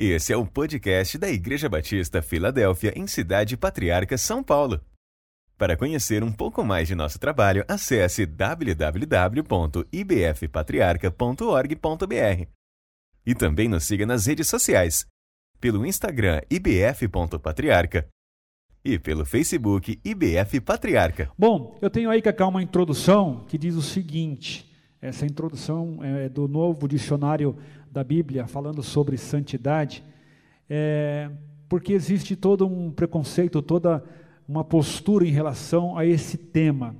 Esse é o podcast da Igreja Batista Filadélfia, em Cidade Patriarca, São Paulo. Para conhecer um pouco mais de nosso trabalho, acesse www.ibfpatriarca.org.br. E também nos siga nas redes sociais, pelo Instagram ibf.patriarca e pelo Facebook IBF Patriarca. Bom, eu tenho aí, Cacá, uma introdução que diz o seguinte: essa introdução é do novo dicionário da Bíblia falando sobre santidade, é, porque existe todo um preconceito, toda uma postura em relação a esse tema.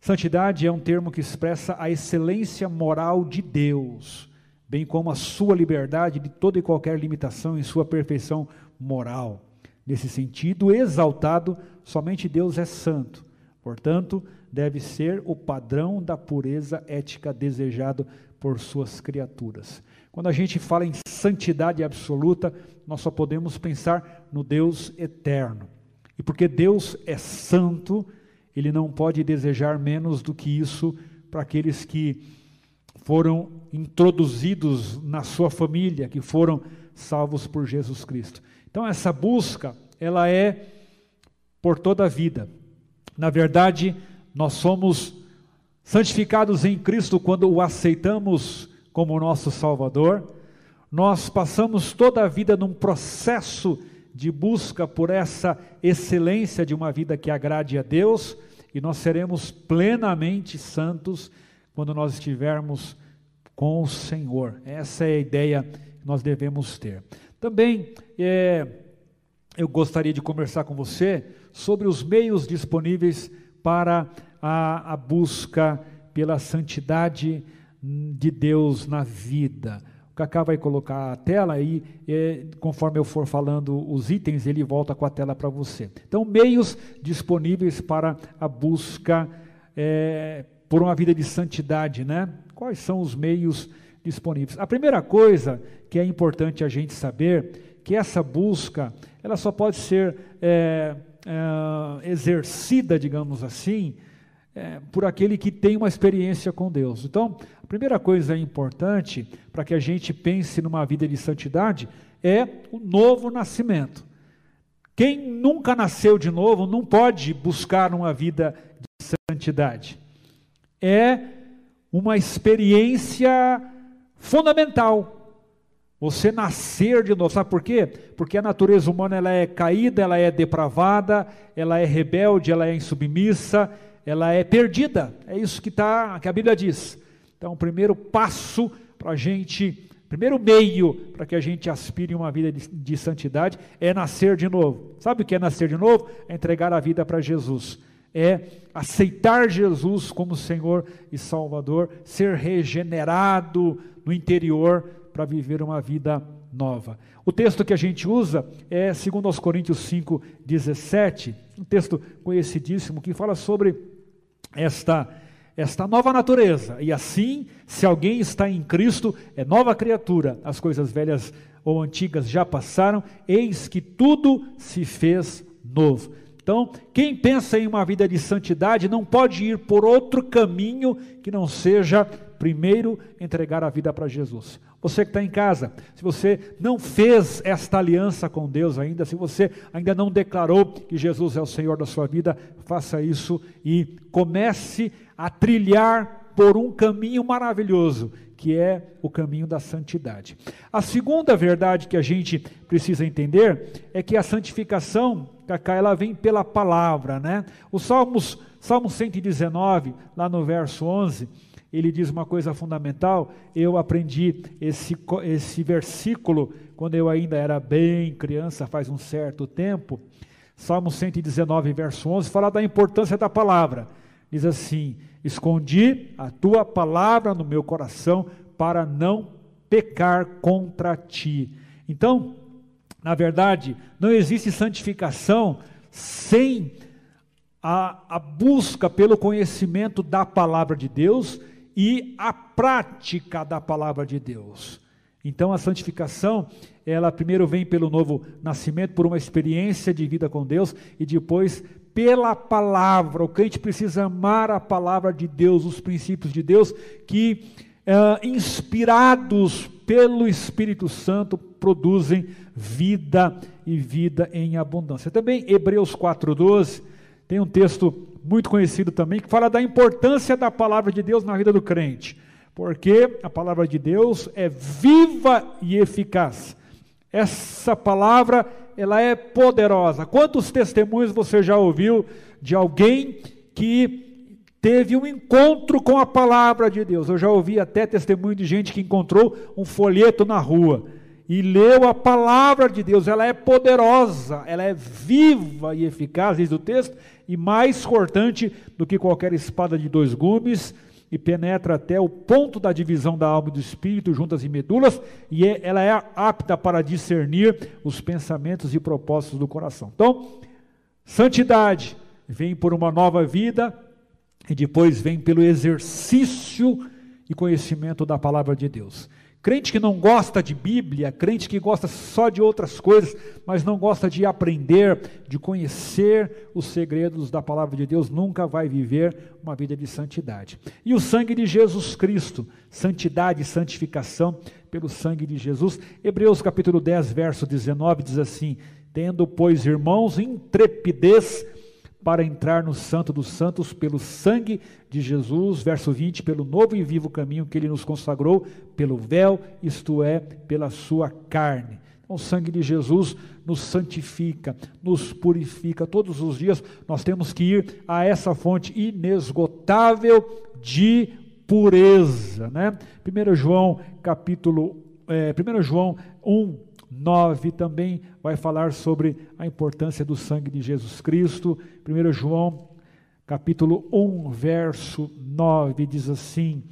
Santidade é um termo que expressa a excelência moral de Deus, bem como a sua liberdade de toda e qualquer limitação em sua perfeição moral. Nesse sentido, exaltado, somente Deus é santo. Portanto, deve ser o padrão da pureza ética desejado por suas criaturas. Quando a gente fala em santidade absoluta, nós só podemos pensar no Deus eterno. E porque Deus é santo, ele não pode desejar menos do que isso para aqueles que foram introduzidos na sua família, que foram salvos por Jesus Cristo. Então essa busca, ela é por toda a vida. Na verdade, nós somos santificados em Cristo quando o aceitamos como nosso Salvador. Nós passamos toda a vida num processo de busca por essa excelência de uma vida que agrade a Deus, e nós seremos plenamente santos quando nós estivermos com o Senhor. Essa é a ideia que nós devemos ter. Também é, eu gostaria de conversar com você sobre os meios disponíveis para a, a busca pela santidade de Deus na vida. O Cacá vai colocar a tela é, conforme eu for falando os itens, ele volta com a tela para você. Então, meios disponíveis para a busca é, por uma vida de santidade, né? Quais são os meios disponíveis? A primeira coisa que é importante a gente saber que essa busca, ela só pode ser é, é, exercida, digamos assim, é, por aquele que tem uma experiência com Deus. Então, a primeira coisa importante para que a gente pense numa vida de santidade é o novo nascimento. Quem nunca nasceu de novo não pode buscar uma vida de santidade. É uma experiência fundamental. Você nascer de novo, sabe por quê? Porque a natureza humana ela é caída, ela é depravada, ela é rebelde, ela é insubmissa, ela é perdida. É isso que, tá, que a Bíblia diz. Então, o primeiro passo para a gente, primeiro meio para que a gente aspire uma vida de, de, santidade é nascer de novo. Sabe o que é nascer de novo? É entregar a vida para Jesus. É aceitar Jesus como Senhor e Salvador, ser regenerado no interior para viver uma vida nova. O texto que a gente usa é 2 Coríntios 5, 17, um texto conhecidíssimo que fala sobre esta, esta nova natureza. E assim, se alguém está em Cristo, é nova criatura. As coisas velhas ou antigas já passaram, eis que tudo se fez novo. Então, quem pensa em uma vida de santidade não pode ir por outro caminho que não seja primeiro entregar a vida para Jesus. Você que está em casa, se você não fez esta aliança com Deus ainda, se você ainda não declarou que Jesus é o Senhor da sua vida, faça isso e comece a trilhar por um caminho maravilhoso, que é o caminho da santidade. A segunda verdade que a gente precisa entender é que a santificação, Cacá, ela vem pela palavra, né? O Salmos, Salmo 119, lá no verso 11, ele diz uma coisa fundamental. Eu aprendi esse, esse versículo quando eu ainda era bem criança, faz um certo tempo. Salmo 119, verso 11, fala da importância da palavra. Diz assim: Escondi a tua palavra no meu coração para não pecar contra ti. Então, na verdade, não existe santificação sem a, a busca pelo conhecimento da palavra de Deus e a prática da palavra de Deus. Então a santificação, ela primeiro vem pelo novo nascimento, por uma experiência de vida com Deus e depois pela palavra. O crente precisa amar a palavra de Deus, os princípios de Deus que é, inspirados pelo Espírito Santo, produzem vida e vida em abundância. Também Hebreus 4,12 tem um texto muito conhecido também que fala da importância da palavra de Deus na vida do crente, porque a palavra de Deus é viva e eficaz. Essa palavra, ela é poderosa. Quantos testemunhos você já ouviu de alguém que teve um encontro com a palavra de Deus? Eu já ouvi até testemunho de gente que encontrou um folheto na rua e leu a palavra de Deus, ela é poderosa, ela é viva e eficaz, diz o texto, e mais cortante do que qualquer espada de dois gumes, e penetra até o ponto da divisão da alma e do espírito, juntas e medulas, e é, ela é apta para discernir os pensamentos e propósitos do coração. Então, santidade vem por uma nova vida, e depois vem pelo exercício e conhecimento da palavra de Deus. Crente que não gosta de Bíblia, crente que gosta só de outras coisas, mas não gosta de aprender, de conhecer os segredos da palavra de Deus, nunca vai viver uma vida de santidade. E o sangue de Jesus Cristo, santidade e santificação pelo sangue de Jesus. Hebreus capítulo 10, verso 19 diz assim: Tendo, pois, irmãos, intrepidez para entrar no Santo dos Santos pelo sangue de Jesus, verso 20, pelo novo e vivo caminho que ele nos consagrou, pelo véu, isto é, pela sua carne. Então, o sangue de Jesus nos santifica, nos purifica. Todos os dias nós temos que ir a essa fonte inesgotável de pureza. Né? 1 João capítulo, é, 1 João 1, 9 também vai falar sobre a importância do sangue de Jesus Cristo. 1 João, capítulo 1, verso 9, diz assim: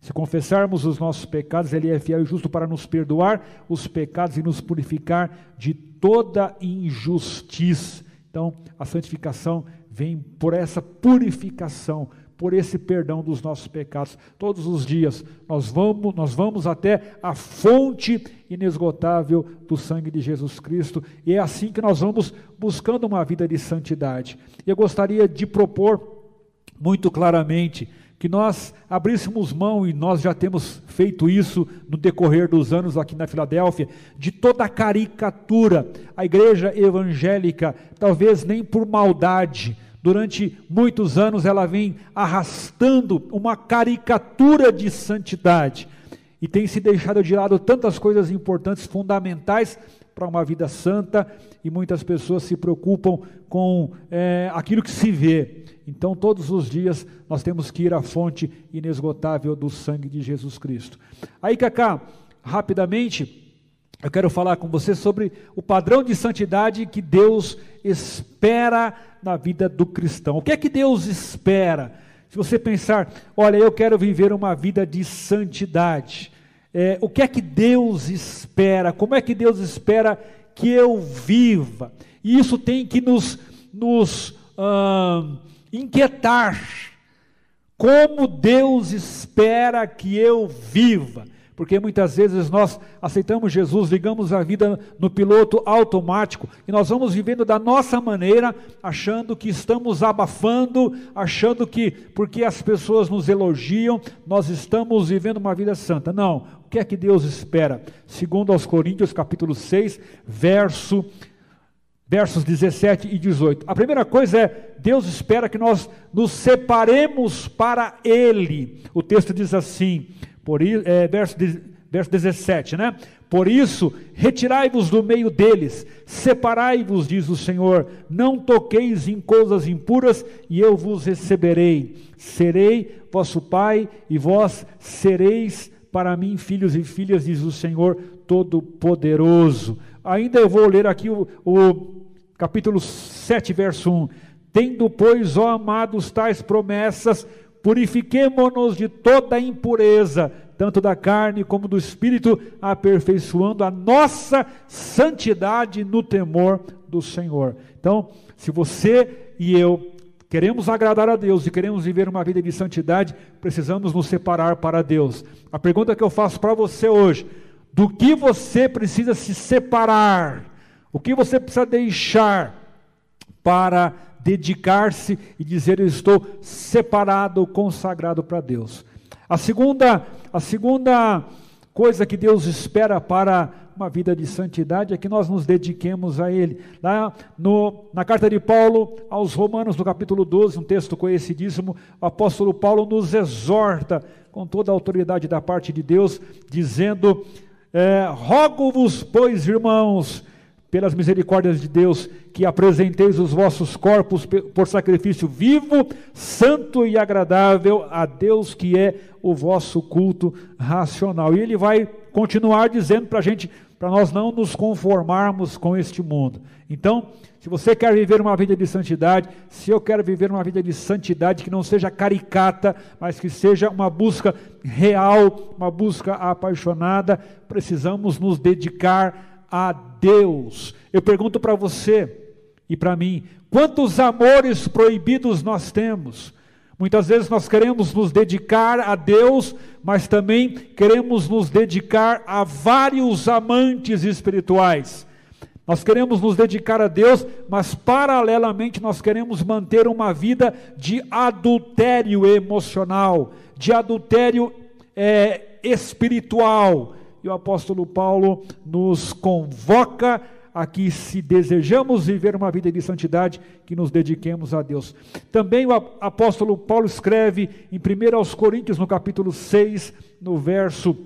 Se confessarmos os nossos pecados, Ele é fiel e justo para nos perdoar os pecados e nos purificar de toda injustiça. Então, a santificação vem por essa purificação, por esse perdão dos nossos pecados. Todos os dias nós vamos, nós vamos até a fonte inesgotável do sangue de Jesus Cristo, e é assim que nós vamos buscando uma vida de santidade. Eu gostaria de propor muito claramente que nós abríssemos mão, e nós já temos feito isso no decorrer dos anos aqui na Filadélfia, de toda a caricatura. A igreja evangélica, talvez nem por maldade, Durante muitos anos ela vem arrastando uma caricatura de santidade e tem se deixado de lado tantas coisas importantes, fundamentais para uma vida santa, e muitas pessoas se preocupam com é, aquilo que se vê. Então, todos os dias nós temos que ir à fonte inesgotável do sangue de Jesus Cristo. Aí, Cacá, rapidamente, eu quero falar com você sobre o padrão de santidade que Deus espera na vida do cristão. O que é que Deus espera? Se você pensar, olha, eu quero viver uma vida de santidade, é, o que é que Deus espera? Como é que Deus espera que eu viva? E isso tem que nos, nos inquietar. Como Deus espera que eu viva? Porque muitas vezes nós aceitamos Jesus, ligamos a vida no piloto automático e nós vamos vivendo da nossa maneira, achando que estamos abafando, achando que porque as pessoas nos elogiam, nós estamos vivendo uma vida santa. Não, o que é que Deus espera? Segundo aos Coríntios, capítulo 6, verso versos 17 e 18. A primeira coisa é, Deus espera que nós nos separemos para Ele. O texto diz assim: por, é, verso, verso 17, né? Por isso, retirai-vos do meio deles, separai-vos, diz o Senhor, não toqueis em coisas impuras, e eu vos receberei. Serei vosso Pai, e vós sereis para mim filhos e filhas, diz o Senhor Todo-Poderoso. Ainda eu vou ler aqui o, o capítulo 7, verso 1. Tendo, pois, ó amados, tais promessas, Purifiquemo-nos de toda impureza, tanto da carne como do espírito, aperfeiçoando a nossa santidade no temor do Senhor. Então, se você e eu queremos agradar a Deus e queremos viver uma vida de santidade, precisamos nos separar para Deus. A pergunta que eu faço para você hoje: do que você precisa se separar? O que você precisa deixar para dedicar-se e dizer: Eu estou separado, consagrado para Deus. A segunda, a segunda coisa que Deus espera para uma vida de santidade é que nós nos dediquemos a Ele. Lá no, na carta de Paulo aos Romanos, no capítulo 12, um texto conhecidíssimo, o apóstolo Paulo nos exorta com toda a autoridade da parte de Deus, dizendo: é, Rogo-vos, pois, irmãos, pelas misericórdias de Deus, que apresenteis os vossos corpos por sacrifício vivo, santo e agradável a Deus, que é o vosso culto racional. E ele vai continuar dizendo para a gente, para nós não nos conformarmos com este mundo. Então, se você quer viver uma vida de santidade, se eu quero viver uma vida de santidade que não seja caricata, mas que seja uma busca real, uma busca apaixonada, precisamos nos dedicar a Deus. Eu pergunto para você e para mim: quantos amores proibidos nós temos? Muitas vezes nós queremos nos dedicar a Deus, mas também queremos nos dedicar a vários amantes espirituais. Nós queremos nos dedicar a Deus, mas paralelamente nós queremos manter uma vida de adultério emocional, de adultério é, espiritual, e o apóstolo Paulo nos convoca a que, se desejamos viver uma vida de santidade, que nos dediquemos a Deus. Também o apóstolo Paulo escreve em 1 aos Coríntios, no capítulo 6, no verso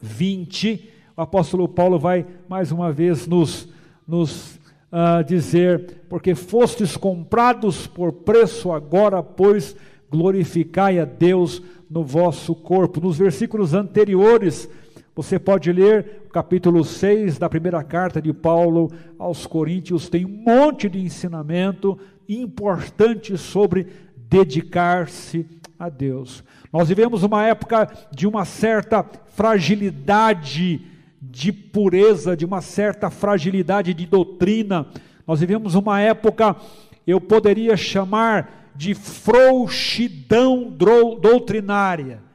20, o apóstolo Paulo vai mais uma vez nos, nos uh, dizer: Porque fostes comprados por preço, agora, pois, glorificai a Deus no vosso corpo. Nos versículos anteriores, você pode ler o capítulo 6 da primeira carta de Paulo aos Coríntios, tem um monte de ensinamento importante sobre dedicar-se a Deus. Nós vivemos uma época de uma certa fragilidade de pureza, de uma certa fragilidade de doutrina. Nós vivemos uma época, eu poderia chamar de frouxidão doutrinária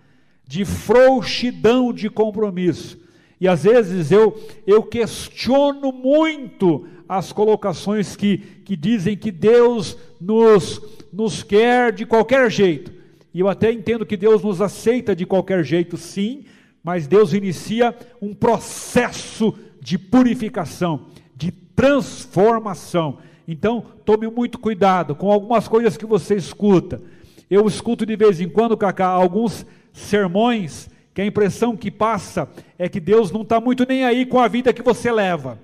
de frouxidão de compromisso. E às vezes eu, eu questiono muito as colocações que, que dizem que Deus nos, nos quer de qualquer jeito. E eu até entendo que Deus nos aceita de qualquer jeito, sim, mas Deus inicia um processo de purificação, de transformação. Então, tome muito cuidado com algumas coisas que você escuta. Eu escuto de vez em quando, Cacá, alguns sermões que a impressão que passa é que Deus não está muito nem aí com a vida que você leva.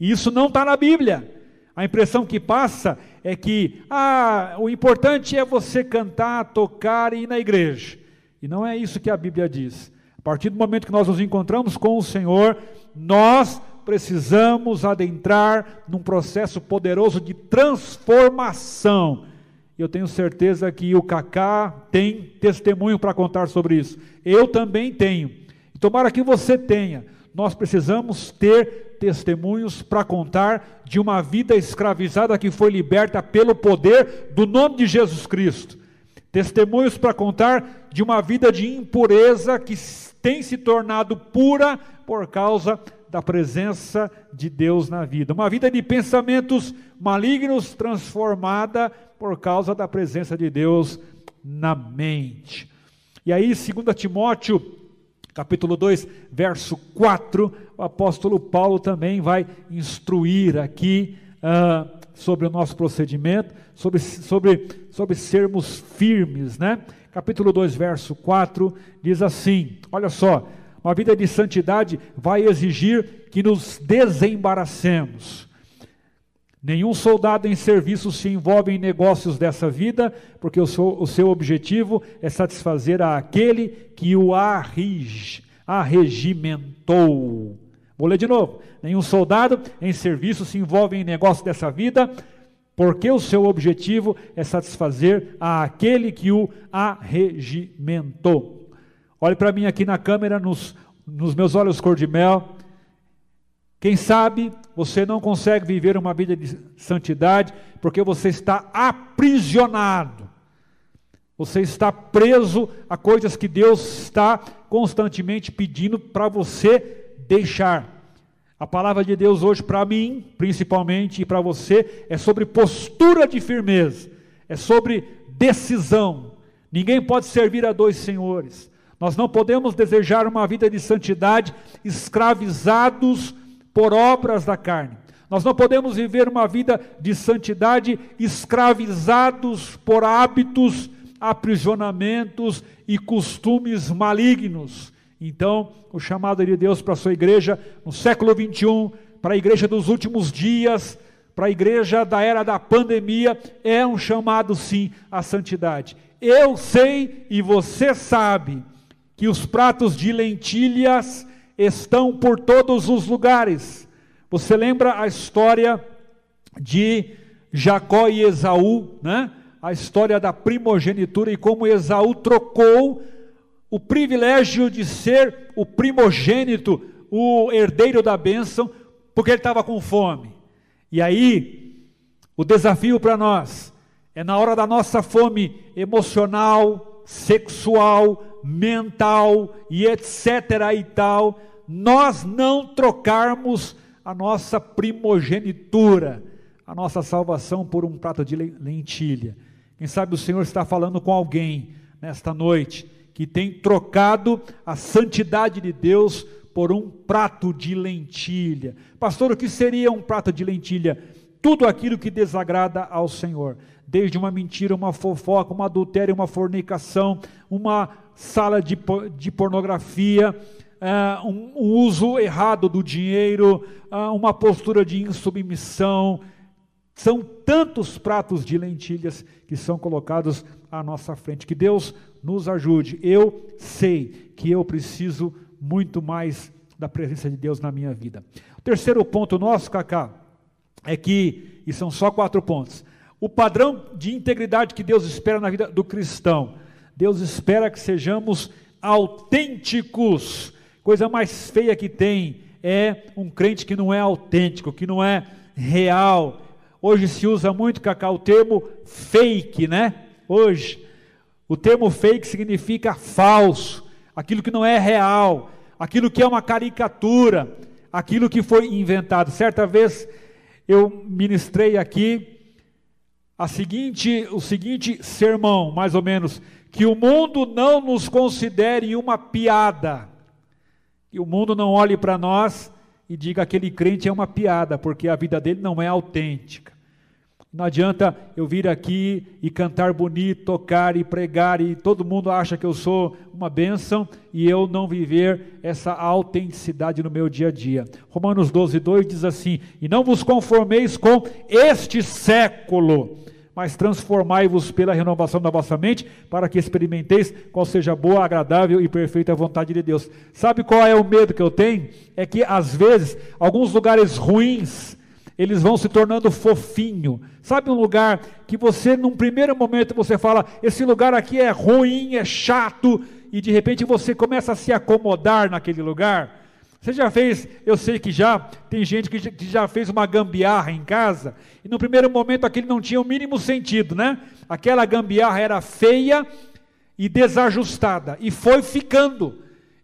E isso não está na Bíblia. A impressão que passa é que ah, o importante é você cantar, tocar e ir na igreja. E não é isso que a Bíblia diz. A partir do momento que nós nos encontramos com o Senhor, nós precisamos adentrar num processo poderoso de transformação eu tenho certeza que o Cacá tem testemunho para contar sobre isso. Eu também tenho. Tomara que você tenha. Nós precisamos ter testemunhos para contar de uma vida escravizada que foi liberta pelo poder do nome de Jesus Cristo. Testemunhos para contar de uma vida de impureza que tem se tornado pura por causa da presença de Deus na vida. Uma vida de pensamentos malignos transformada por causa da presença de Deus na mente. E aí, 2 Timóteo, capítulo 2, verso 4, o apóstolo Paulo também vai instruir aqui uh, sobre o nosso procedimento, sobre, sobre, sobre sermos firmes, né? Capítulo 2, verso 4, diz assim: olha só uma vida de santidade vai exigir que nos desembaracemos. Nenhum soldado em serviço se envolve em negócios dessa vida, porque o seu, o seu objetivo é satisfazer aquele que o arregimentou. Vou ler de novo. Nenhum soldado em serviço se envolve em negócios dessa vida, porque o seu objetivo é satisfazer aquele que o arregimentou. Olhe para mim aqui na câmera, nos, nos meus olhos cor de mel. Quem sabe você não consegue viver uma vida de santidade porque você está aprisionado. Você está preso a coisas que Deus está constantemente pedindo para você deixar. A palavra de Deus hoje para mim, principalmente, e para você, é sobre postura de firmeza, é sobre decisão. Ninguém pode servir a dois senhores. Nós não podemos desejar uma vida de santidade escravizados por obras da carne. Nós não podemos viver uma vida de santidade escravizados por hábitos, aprisionamentos e costumes malignos. Então, o chamado de Deus para a sua igreja no século 21, para a igreja dos últimos dias, para a igreja da era da pandemia, é um chamado sim à santidade. Eu sei e você sabe que os pratos de lentilhas estão por todos os lugares. Você lembra a história de Jacó e Esaú, né? A história da primogenitura e como Esaú trocou o privilégio de ser o primogênito, o herdeiro da bênção, porque ele estava com fome. E aí, o desafio para nós é na hora da nossa fome emocional, sexual, mental e etc. e tal, nós não trocarmos a nossa primogenitura, a nossa salvação por um prato de lentilha. Quem sabe o Senhor está falando com alguém nesta noite que tem trocado a santidade de Deus por um prato de lentilha. Pastor, o que seria um prato de lentilha? Tudo aquilo que desagrada ao Senhor, desde uma mentira, uma fofoca, uma adultério, uma fornicação, uma sala de, de pornografia, uh, um, um, uso errado do dinheiro, uh, uma postura de insubmissão. São tantos pratos de lentilhas que são colocados à nossa frente. Que Deus nos ajude. Eu sei que eu preciso muito mais da presença de Deus na minha vida. O terceiro ponto nosso, Cacá, é que, e são só quatro pontos, o padrão de integridade que Deus espera na vida do cristão. Deus espera que sejamos autênticos. Coisa mais feia que tem é um crente que não é autêntico, que não é real. Hoje se usa muito, Cacá, o termo fake, né? Hoje. O termo fake significa falso, aquilo que não é real, aquilo que é uma caricatura, aquilo que foi inventado. Certa vez eu ministrei aqui a seguinte, o seguinte sermão, mais ou menos, que o mundo não nos considere uma piada. Que o mundo não olhe para nós e diga aquele crente é uma piada, porque a vida dele não é autêntica. Não adianta eu vir aqui e cantar bonito, tocar e pregar e todo mundo acha que eu sou uma bênção e eu não viver essa autenticidade no meu dia a dia. Romanos 12, 2 diz assim: E não vos conformeis com este século, mas transformai-vos pela renovação da vossa mente, para que experimenteis qual seja a boa, agradável e perfeita vontade de Deus. Sabe qual é o medo que eu tenho? É que às vezes alguns lugares ruins eles vão se tornando fofinho. Sabe um lugar que você, num primeiro momento, você fala: esse lugar aqui é ruim, é chato, e de repente você começa a se acomodar naquele lugar? Você já fez, eu sei que já, tem gente que já, que já fez uma gambiarra em casa, e no primeiro momento aquele não tinha o mínimo sentido, né? Aquela gambiarra era feia e desajustada, e foi ficando.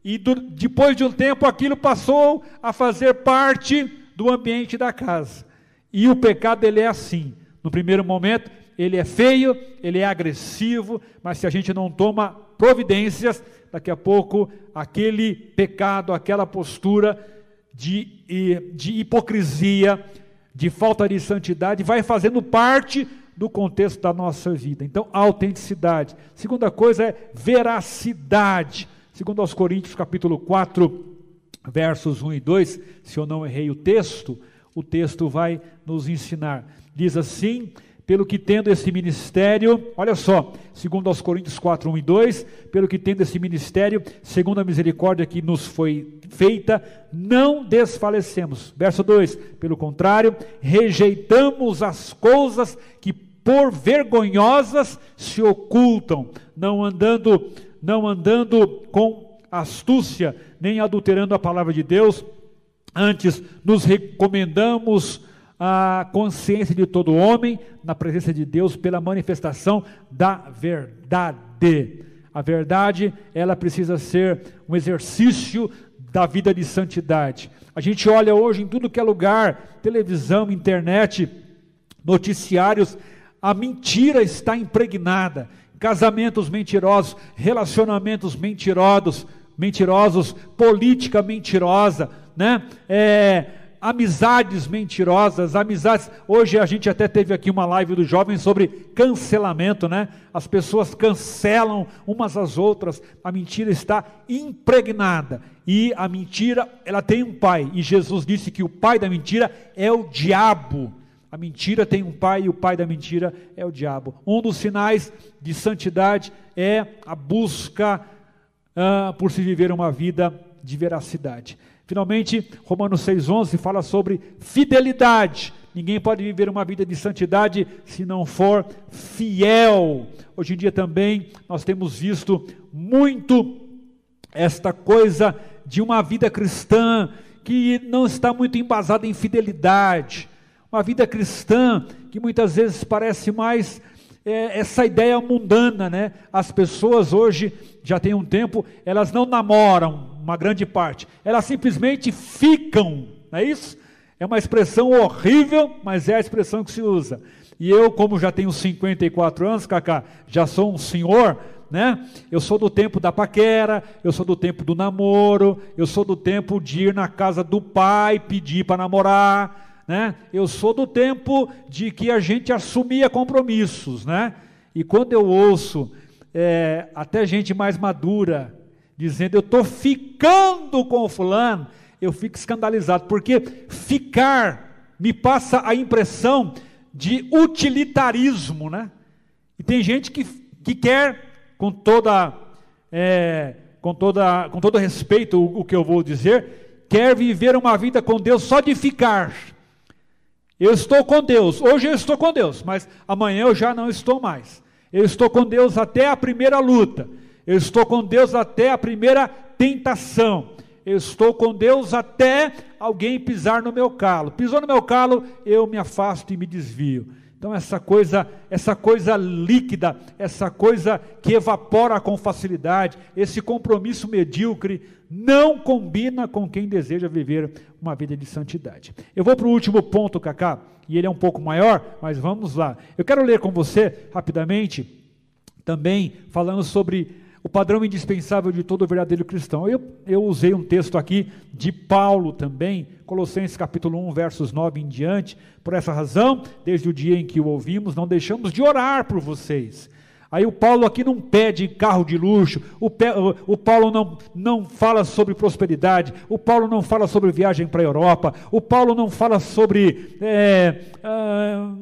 E do, depois de um tempo aquilo passou a fazer parte do ambiente da casa. E o pecado ele é assim. No primeiro momento, ele é feio, ele é agressivo, mas se a gente não toma providências, daqui a pouco aquele pecado, aquela postura de, de hipocrisia, de falta de santidade, vai fazendo parte do contexto da nossa vida. Então, autenticidade. Segunda coisa é veracidade. Segundo aos Coríntios, capítulo 4, versos 1 e 2, se eu não errei o texto, o texto vai nos ensinar. Diz assim: pelo que tendo esse ministério, olha só, segundo aos Coríntios 4, 1 e 2, pelo que tendo esse ministério, segundo a misericórdia que nos foi feita, não desfalecemos. Verso 2: pelo contrário, rejeitamos as coisas que por vergonhosas se ocultam, não andando, não andando com astúcia, nem adulterando a palavra de Deus, antes nos recomendamos a consciência de todo homem na presença de Deus pela manifestação da verdade. A verdade, ela precisa ser um exercício da vida de santidade. A gente olha hoje em tudo que é lugar, televisão, internet, noticiários, a mentira está impregnada. casamentos mentirosos, relacionamentos mentirosos, mentirosos, política mentirosa, né? É, amizades mentirosas, amizades. Hoje a gente até teve aqui uma live dos jovens sobre cancelamento, né? As pessoas cancelam umas às outras. A mentira está impregnada. E a mentira, ela tem um pai. E Jesus disse que o pai da mentira é o diabo. A mentira tem um pai e o pai da mentira é o diabo. Um dos sinais de santidade é a busca uh, por se viver uma vida de veracidade. Finalmente, Romanos 6,11 fala sobre fidelidade. Ninguém pode viver uma vida de santidade se não for fiel. Hoje em dia também nós temos visto muito esta coisa de uma vida cristã que não está muito embasada em fidelidade. Uma vida cristã que muitas vezes parece mais é, essa ideia mundana, né? As pessoas hoje, já tem um tempo, elas não namoram, uma grande parte, elas simplesmente ficam, não é isso? É uma expressão horrível, mas é a expressão que se usa. E eu, como já tenho 54 anos, Cacá, já sou um senhor, né? Eu sou do tempo da paquera, eu sou do tempo do namoro, eu sou do tempo de ir na casa do pai pedir para namorar, né? Eu sou do tempo de que a gente assumia compromissos, né? E quando eu ouço é, até gente mais madura dizendo eu estou ficando com o fulano, eu fico escandalizado, porque ficar me passa a impressão de utilitarismo, né? E tem gente que, que quer, com toda, é, com toda, com todo respeito o, o que eu vou dizer, quer viver uma vida com Deus só de ficar. Eu estou com Deus. Hoje eu estou com Deus, mas amanhã eu já não estou mais. Eu estou com Deus até a primeira luta. Eu estou com Deus até a primeira tentação. Eu estou com Deus até alguém pisar no meu calo. Pisou no meu calo, eu me afasto e me desvio. Então essa coisa, essa coisa líquida, essa coisa que evapora com facilidade, esse compromisso medíocre não combina com quem deseja viver uma vida de santidade. Eu vou para o último ponto, Cacá, e ele é um pouco maior, mas vamos lá. Eu quero ler com você rapidamente, também falando sobre o padrão indispensável de todo verdadeiro cristão. Eu, eu usei um texto aqui de Paulo também, Colossenses capítulo 1, versos 9 em diante. Por essa razão, desde o dia em que o ouvimos, não deixamos de orar por vocês. Aí o Paulo aqui não pede carro de luxo, o, o, Paulo não, não fala sobre prosperidade, o Paulo não fala sobre viagem para a Europa, o Paulo não fala sobre é, ah,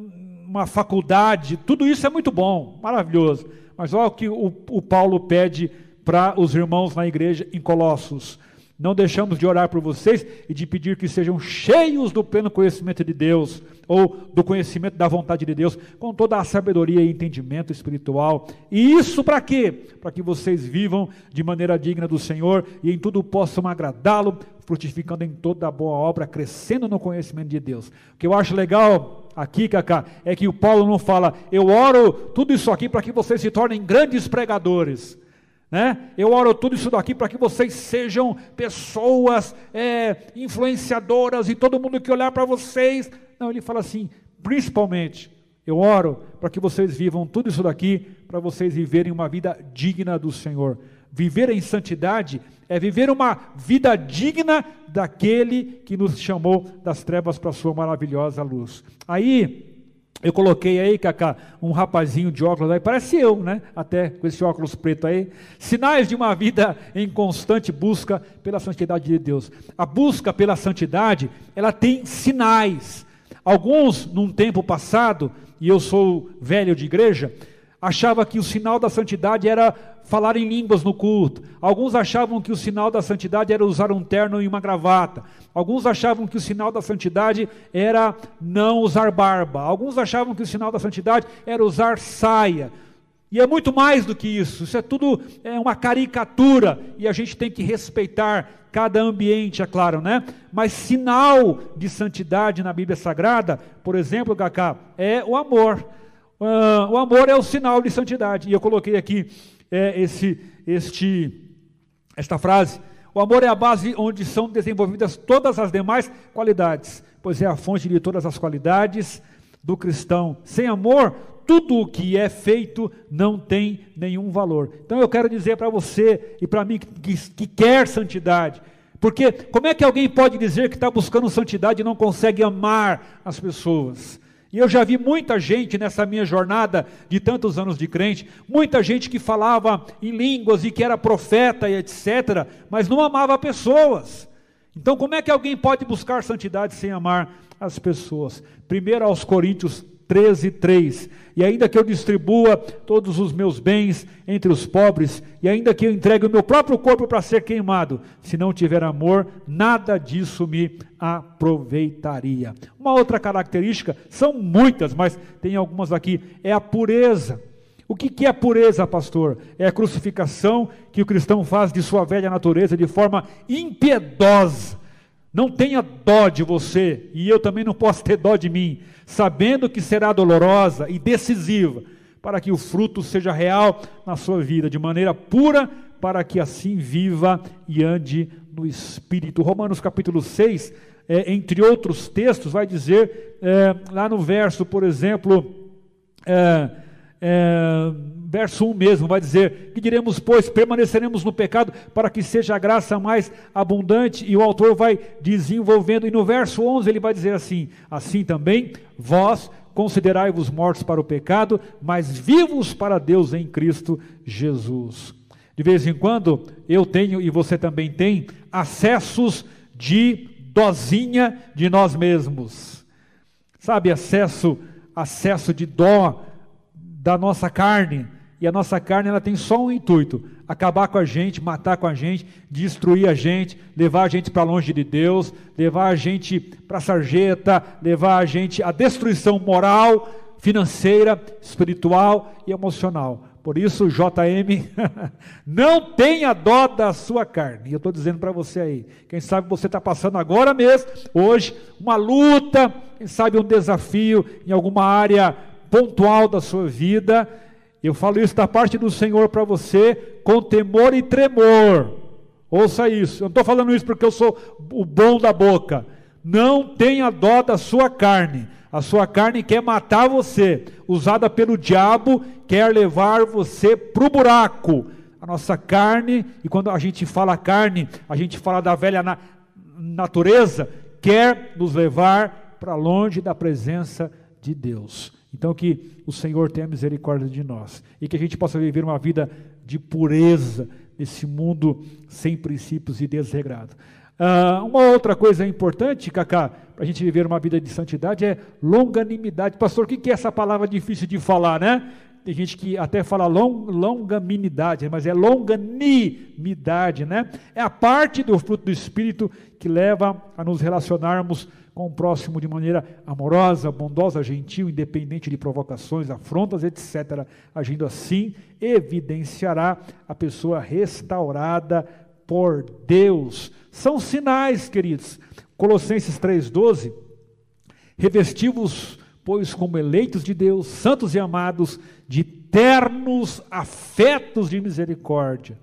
uma faculdade, tudo isso é muito bom, maravilhoso. Mas olha o que o, o Paulo pede para os irmãos na igreja em Colossos. Não deixamos de orar por vocês e de pedir que sejam cheios do pleno conhecimento de Deus, ou do conhecimento da vontade de Deus, com toda a sabedoria e entendimento espiritual. E isso para quê? Para que vocês vivam de maneira digna do Senhor e em tudo possam agradá-lo, frutificando em toda a boa obra, crescendo no conhecimento de Deus. O que eu acho legal aqui, Cacá, é que o Paulo não fala, eu oro tudo isso aqui para que vocês se tornem grandes pregadores. Né? Eu oro tudo isso daqui para que vocês sejam pessoas é, influenciadoras e todo mundo que olhar para vocês. Não, ele fala assim, principalmente, eu oro para que vocês vivam tudo isso daqui, para vocês viverem uma vida digna do Senhor. Viver em santidade é viver uma vida digna daquele que nos chamou das trevas para a sua maravilhosa luz. Aí, eu coloquei aí, Cacá, um rapazinho de óculos aí, parece eu, né? Até com esse óculos preto aí. Sinais de uma vida em constante busca pela santidade de Deus. A busca pela santidade, ela tem sinais. Alguns, num tempo passado, e eu sou velho de igreja, achava que o sinal da santidade era falar em línguas no culto. Alguns achavam que o sinal da santidade era usar um terno e uma gravata. Alguns achavam que o sinal da santidade era não usar barba. Alguns achavam que o sinal da santidade era usar saia. E é muito mais do que isso. Isso é tudo é uma caricatura e a gente tem que respeitar cada ambiente, é claro, né? Mas sinal de santidade na Bíblia Sagrada, por exemplo, Gacá, é o amor. Uh, o amor é o sinal de santidade. E eu coloquei aqui é, esse, este, esta frase. O amor é a base onde são desenvolvidas todas as demais qualidades, pois é a fonte de todas as qualidades do cristão. Sem amor, tudo o que é feito não tem nenhum valor. Então eu quero dizer para você e para mim que, que, quer santidade, porque como é que alguém pode dizer que está buscando santidade e não consegue amar as pessoas? E eu já vi muita gente nessa minha jornada de tantos anos de crente, muita gente que falava em línguas e que era profeta e etc., mas não amava pessoas. Então, como é que alguém pode buscar santidade sem amar as pessoas? Primeiro aos Coríntios 13, 3. E ainda que eu distribua todos os meus bens entre os pobres, e ainda que eu entregue o meu próprio corpo para ser queimado, se não tiver amor, nada disso me aproveitaria. Uma outra característica, são muitas, mas tem algumas aqui, é a pureza. O que, que é pureza, pastor? É a crucificação que o cristão faz de sua velha natureza de forma impiedosa. Não tenha dó de você, e eu também não posso ter dó de mim sabendo que será dolorosa e decisiva, para que o fruto seja real na sua vida, de maneira pura, para que assim viva e ande no Espírito. Romanos capítulo 6, é, entre outros textos, vai dizer, é, lá no verso, por exemplo, é, é, verso 1 mesmo, vai dizer: Que diremos, pois, permaneceremos no pecado para que seja a graça mais abundante? E o autor vai desenvolvendo, e no verso 11 ele vai dizer assim: Assim também, vós considerai-vos mortos para o pecado, mas vivos para Deus em Cristo Jesus. De vez em quando eu tenho, e você também tem, acessos de dozinha de nós mesmos. Sabe, acesso, acesso de dó da nossa carne. E a nossa carne ela tem só um intuito: acabar com a gente, matar com a gente, destruir a gente, levar a gente para longe de Deus, levar a gente para a sarjeta, levar a gente à destruição moral, financeira, espiritual e emocional. Por isso, JM, não tenha dó da sua carne. E eu estou dizendo para você aí, quem sabe você está passando agora mesmo, hoje, uma luta, quem sabe um desafio em alguma área pontual da sua vida. Eu falo isso da parte do Senhor para você, com temor e tremor. Ouça isso. Eu não estou falando isso porque eu sou o bom da boca. Não tenha dó da sua carne. A sua carne quer matar você, usada pelo diabo, quer levar você para o buraco. A nossa carne, e quando a gente fala carne, a gente fala da velha na, natureza, quer nos levar para longe da presença de Deus. Então, que o Senhor tenha misericórdia de nós e que a gente possa viver uma vida de pureza nesse mundo sem princípios e desregrado. Uh, uma outra coisa importante, Cacá, para a gente viver uma vida de santidade é longanimidade. Pastor, o que é essa palavra difícil de falar, né? Tem gente que até fala long, longanimidade, mas é longanimidade, né? É a parte do fruto do Espírito que leva a nos relacionarmos com o próximo de maneira amorosa, bondosa, gentil, independente de provocações, afrontas, etc. Agindo assim, evidenciará a pessoa restaurada por Deus. São sinais, queridos. Colossenses 3,12: Revestivos, pois, como eleitos de Deus, santos e amados, de ternos afetos de misericórdia,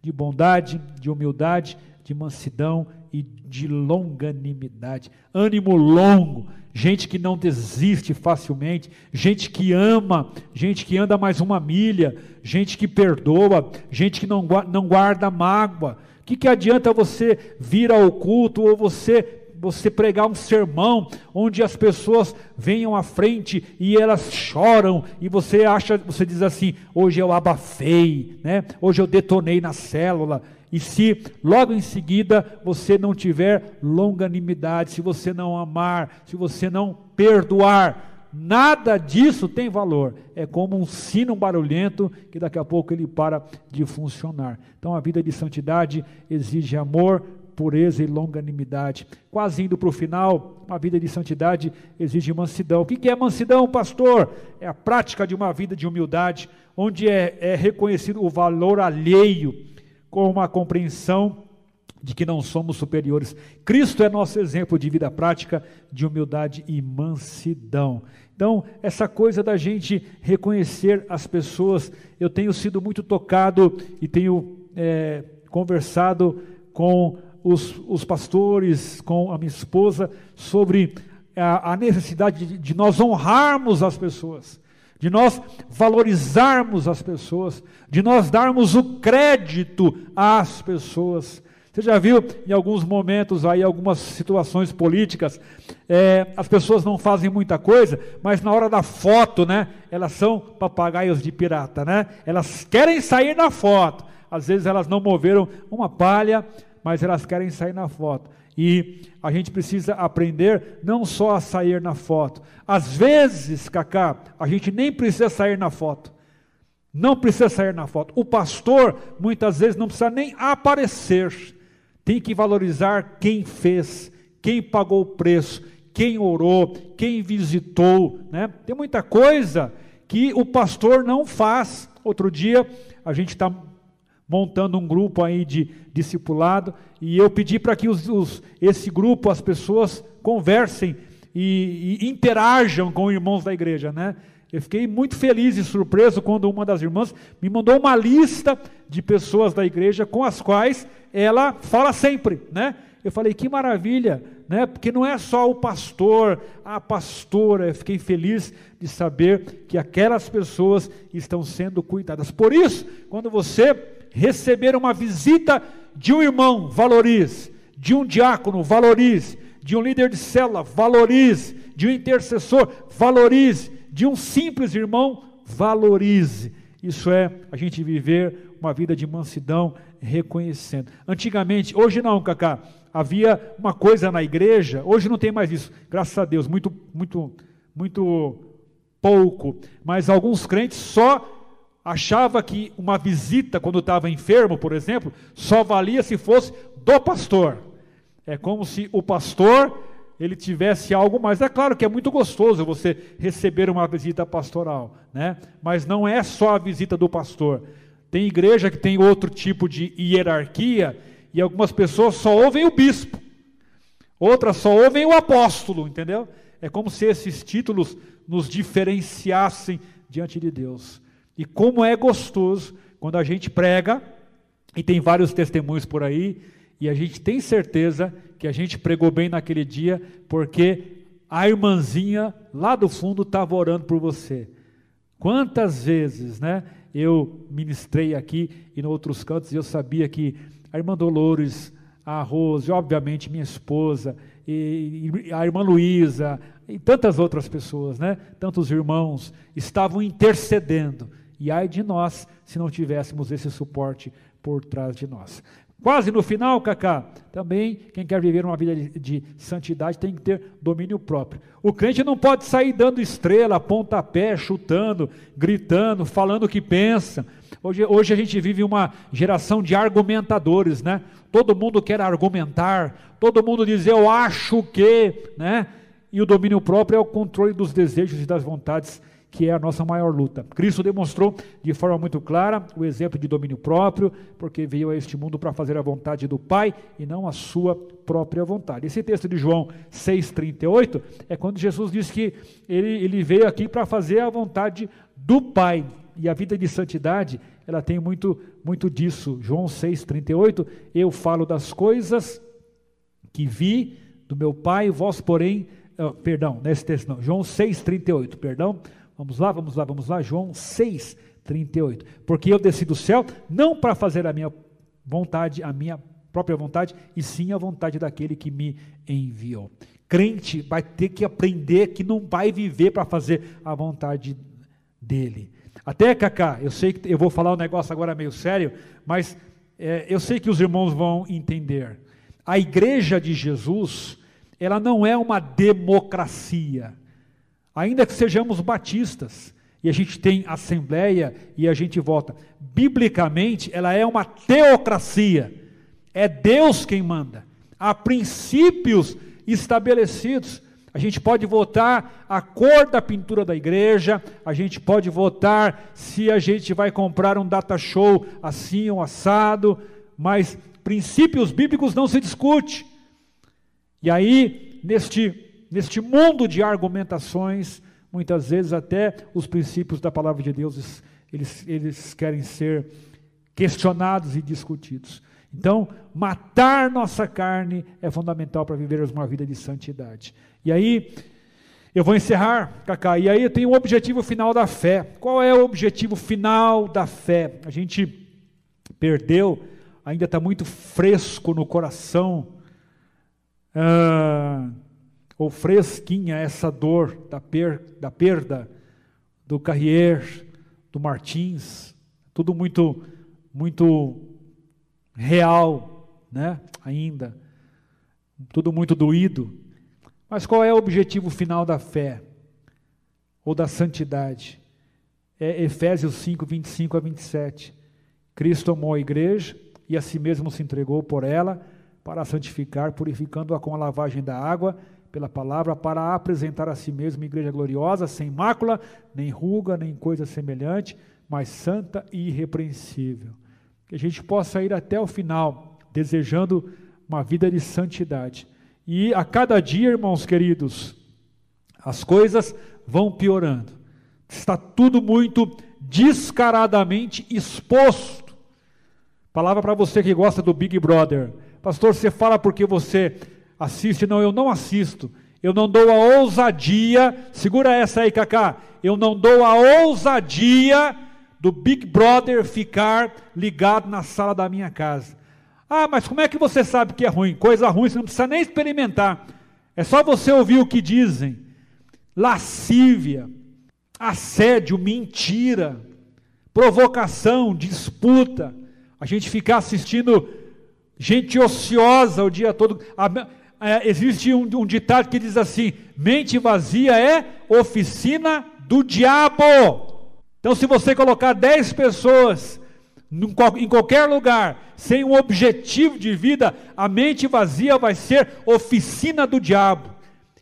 de bondade, de humildade, de mansidão e de longanimidade, ânimo longo, gente que não desiste facilmente, gente que ama, gente que anda mais uma milha, gente que perdoa, gente que não, não guarda mágoa. O que, que adianta você vir ao culto ou você você pregar um sermão onde as pessoas venham à frente e elas choram e você acha, você diz assim, hoje eu abafei, né? Hoje eu detonei na célula. E se logo em seguida você não tiver longanimidade, se você não amar, se você não perdoar, nada disso tem valor. É como um sino barulhento que daqui a pouco ele para de funcionar. Então a vida de santidade exige amor, pureza e longanimidade. Quase indo para o final, uma vida de santidade exige mansidão. O que é mansidão, pastor? É a prática de uma vida de humildade, onde é, é reconhecido o valor alheio com uma compreensão de que não somos superiores. Cristo é nosso exemplo de vida prática, de humildade e mansidão. Então, essa coisa da gente reconhecer as pessoas, eu tenho sido muito tocado e tenho é, conversado com os, os, pastores, com a minha esposa, sobre a, a necessidade de, de nós honrarmos as pessoas. De nós valorizarmos as pessoas, de nós darmos o crédito às pessoas. Você já viu em alguns momentos aí, algumas situações políticas, é, as pessoas não fazem muita coisa, mas na hora da foto, né, elas são papagaios de pirata, né? Elas querem sair na foto. Às vezes elas não moveram uma palha, mas elas querem sair na foto. E a gente precisa aprender não só a sair na foto. Às vezes, Cacá, a gente nem precisa sair na foto. Não precisa sair na foto. O pastor, muitas vezes, não precisa nem aparecer. Tem que valorizar quem fez, quem pagou o preço, quem orou, quem visitou. Né? Tem muita coisa que o pastor não faz. Outro dia, a gente está montando um grupo aí de discipulado, e eu pedi para que os, os, esse grupo, as pessoas, conversem e, e, interajam com irmãos da igreja, né? Eu fiquei muito feliz e surpreso quando uma das irmãs me mandou uma lista de pessoas da igreja com as quais ela fala sempre, né? Eu falei, que maravilha, né? Porque não é só o pastor, a pastora. Eu fiquei feliz de saber que aquelas pessoas estão sendo cuidadas. Por isso, quando você receber uma visita de um irmão, valorize, de um diácono, valorize, de um líder de célula, valorize, de um intercessor, valorize, de um simples irmão, valorize. Isso é a gente viver uma vida de mansidão, reconhecendo. Antigamente, hoje não, Cacá, havia uma coisa na igreja, hoje não tem mais isso, graças a Deus, muito, muito, muito pouco, mas alguns crentes só achava que uma visita, quando estava enfermo, por exemplo, só valia se fosse do pastor. É como se o pastor ele tivesse algo mais. É claro que é muito gostoso você receber uma visita pastoral, né? Mas não é só a visita do pastor. Tem igreja que tem outro tipo de hierarquia e algumas pessoas só ouvem o bispo, outras só ouvem o apóstolo, entendeu? É como se esses títulos nos diferenciassem diante de Deus. E como é gostoso quando a gente prega, e tem vários testemunhos por aí, e a gente tem certeza que a gente pregou bem naquele dia, porque a irmãzinha lá do fundo estava orando por você. Quantas vezes, né? Eu ministrei aqui e em outros cantos, e eu sabia que a irmã Dolores, a Rose, obviamente minha esposa, e, e a irmã Luísa, e tantas outras pessoas, né? Tantos irmãos estavam intercedendo e ai de nós se não tivéssemos esse suporte por trás de nós. Quase no final, Cacá, também quem quer viver uma vida de, de, santidade tem que ter domínio próprio. O crente não pode sair dando estrela, pontapé, chutando, gritando, falando o que pensa. Hoje, hoje a gente vive uma geração de argumentadores, né? Todo mundo quer argumentar, todo mundo diz eu acho que, né? E o domínio próprio é o controle dos desejos e das vontades que é a nossa maior luta. Cristo demonstrou de forma muito clara o exemplo de domínio próprio, porque veio a este mundo para fazer a vontade do Pai e não a sua própria vontade. Esse texto de João 6,38 é quando Jesus diz que ele, ele veio aqui para fazer a vontade do Pai. E a vida de santidade, ela tem muito, muito disso. João 6,38, eu falo das coisas que vi do meu Pai, vós, porém, uh, perdão, nesse texto não, João 6,38, perdão, Vamos lá, vamos lá, vamos lá, João 6, 38. Porque eu desci do céu não para fazer a minha vontade, a minha própria vontade, e sim a vontade daquele que me enviou. Crente vai ter que aprender que não vai viver para fazer a vontade dele. Até, Cacá, eu sei que eu vou falar um negócio agora meio sério, mas é, eu sei que os irmãos vão entender. A igreja de Jesus, ela não é uma democracia ainda que sejamos batistas, e a gente tem assembleia e a gente vota. Biblicamente, ela é uma teocracia. É Deus quem manda. Há princípios estabelecidos. A gente pode votar a cor da pintura da igreja, a gente pode votar se a gente vai comprar um data show assim ou assado, mas princípios bíblicos não se discute. E aí, neste neste mundo de argumentações, muitas vezes até os princípios da palavra de Deus, eles, eles querem ser questionados e discutidos. Então, matar nossa carne é fundamental para vivermos uma vida de santidade. E aí, Eu vou encerrar, Cacá, e aí tem o objetivo final da fé. Qual é o objetivo final da fé? A gente perdeu, ainda está muito fresco no coração, ah, ou fresquinha essa dor da, per, da perda do Carrier, do Martins, tudo muito, muito real, né? Ainda, tudo muito doído. Mas qual é o objetivo final da fé ou da santidade? É Efésios 5, 25 a 27. Cristo amou a igreja e a si mesmo se entregou por ela para santificar, purificando-a com a lavagem da água pela palavra, para apresentar a si mesmo igreja gloriosa, sem mácula, nem ruga, nem coisa semelhante, mas santa e irrepreensível. Que a gente possa ir até o final, desejando uma vida de santidade. E a cada dia, irmãos queridos, as coisas vão piorando. Está tudo muito descaradamente exposto. Palavra para você que gosta do Big Brother. Pastor, você fala porque você assiste? Não, eu não assisto. Eu não dou a ousadia, segura essa aí, Cacá. Eu não dou a ousadia do Big Brother ficar ligado na sala da minha casa. Ah, mas como é que você sabe que é ruim? Coisa ruim, você não precisa nem experimentar. É só você ouvir o que dizem. Lascívia, assédio, mentira, provocação, disputa. A gente ficar assistindo gente ociosa o dia todo. É, existe um, um ditado que diz assim: mente vazia é oficina do diabo. Então, se você colocar 10 pessoas em qualquer lugar, sem um objetivo de vida, a mente vazia vai ser oficina do diabo.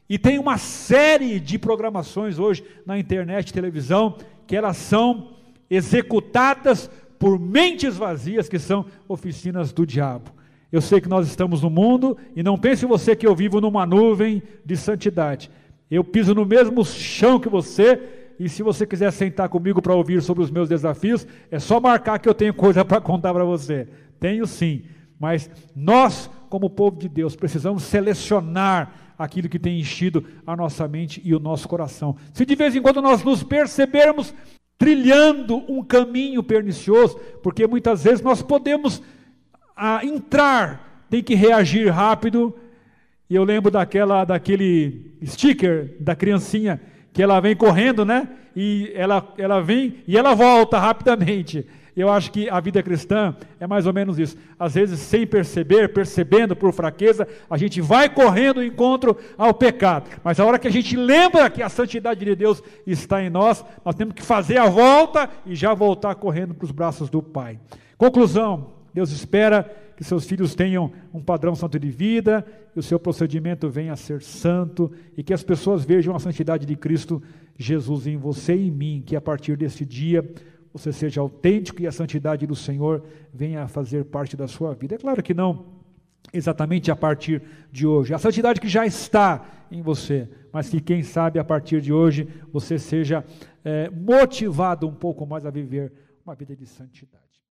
E tem uma série de programações hoje na internet, televisão, que elas são executadas por mentes vazias, que são oficinas do diabo. Eu sei que nós estamos no mundo, e não pense você que eu vivo numa nuvem de santidade. Eu piso no mesmo chão que você, e se você quiser sentar comigo para ouvir sobre os meus desafios, é só marcar que eu tenho coisa para contar para você. Tenho sim, mas nós, como povo de Deus, precisamos selecionar aquilo que tem enchido a nossa mente e o nosso coração. Se de vez em quando nós nos percebermos trilhando um caminho pernicioso, porque muitas vezes nós podemos a entrar, tem que reagir rápido. E eu lembro daquela, daquele sticker da criancinha que ela vem correndo, né? E ela, ela vem e ela volta rapidamente. Eu acho que a vida cristã é mais ou menos isso. Às vezes, sem perceber, percebendo por fraqueza, a gente vai correndo encontro ao pecado. Mas a hora que a gente lembra que a santidade de Deus está em nós, nós temos que fazer a volta e já voltar correndo para os braços do Pai. Conclusão: Deus espera que seus filhos tenham um padrão santo de vida, que o seu procedimento venha a ser santo e que as pessoas vejam a santidade de Cristo Jesus em você e em mim, que a partir deste dia você seja autêntico e a santidade do Senhor venha a fazer parte da sua vida. É claro que não exatamente a partir de hoje, a santidade que já está em você, mas que quem sabe a partir de hoje você seja é, motivado um pouco mais a viver uma vida de santidade.